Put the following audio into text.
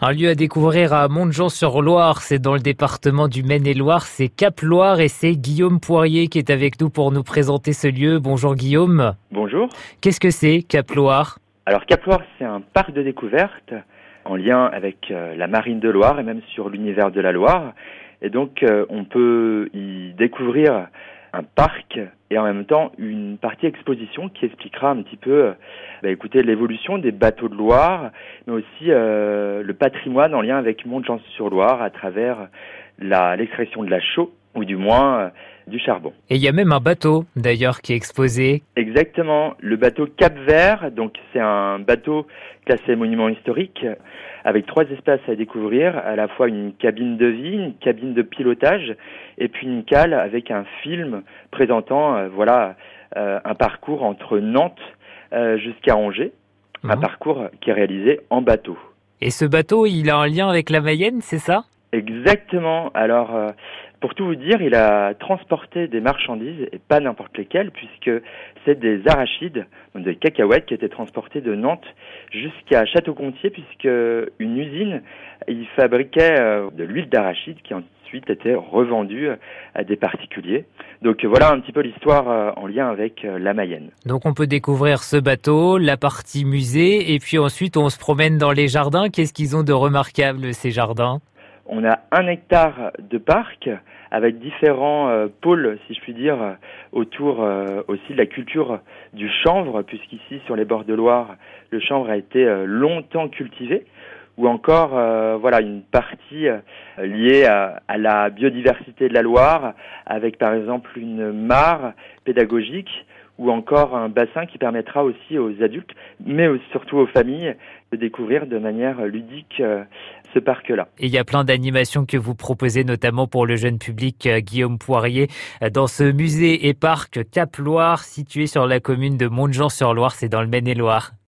Un lieu à découvrir à Montjean-sur-Loire, c'est dans le département du Maine-et-Loire, c'est Cap-Loire et c'est Guillaume Poirier qui est avec nous pour nous présenter ce lieu. Bonjour Guillaume. Bonjour. Qu'est-ce que c'est Cap-Loire? Alors Cap-Loire, c'est un parc de découverte en lien avec euh, la marine de Loire et même sur l'univers de la Loire. Et donc euh, on peut y découvrir un parc et en même temps une partie exposition qui expliquera un petit peu euh, bah, écoutez, l'évolution des bateaux de Loire, mais aussi euh, le patrimoine en lien avec Mont-Jean-sur-Loire à travers l'extraction de la chaux, ou du moins euh, du charbon. Et il y a même un bateau d'ailleurs qui est exposé. Exactement, le bateau Cap Vert, donc c'est un bateau classé monument historique avec trois espaces à découvrir, à la fois une cabine de vie, une cabine de pilotage et puis une cale avec un film présentant euh, voilà euh, un parcours entre Nantes jusqu'à Angers, un mhm. parcours qui est réalisé en bateau. Et ce bateau, il a un lien avec la Mayenne, c'est ça? Exactement. Alors, pour tout vous dire, il a transporté des marchandises, et pas n'importe lesquelles, puisque c'est des arachides, des cacahuètes, qui étaient transportées de Nantes jusqu'à Château-Gontier, puisque une usine, il fabriquait euh, de l'huile d'arachide qui ensuite était revendue à des particuliers. Donc voilà un petit peu l'histoire euh, en lien avec euh, la Mayenne. Donc on peut découvrir ce bateau, la partie musée, et puis ensuite on se promène dans les jardins. Qu'est-ce qu'ils ont de remarquable ces jardins? On a un hectare de parc avec différents euh, pôles, si je puis dire, autour euh, aussi de la culture du chanvre, puisqu'ici, sur les bords de Loire, le chanvre a été euh, longtemps cultivé, ou encore, voilà, une partie liée à, à, la biodiversité de la Loire, avec par exemple une mare pédagogique, ou encore un bassin qui permettra aussi aux adultes, mais surtout aux familles, de découvrir de manière ludique ce parc-là. Il y a plein d'animations que vous proposez, notamment pour le jeune public, euh, Guillaume Poirier, euh, dans ce musée et parc Cap-Loire, situé sur la commune de Montjean-sur-Loire, c'est dans le Maine-et-Loire.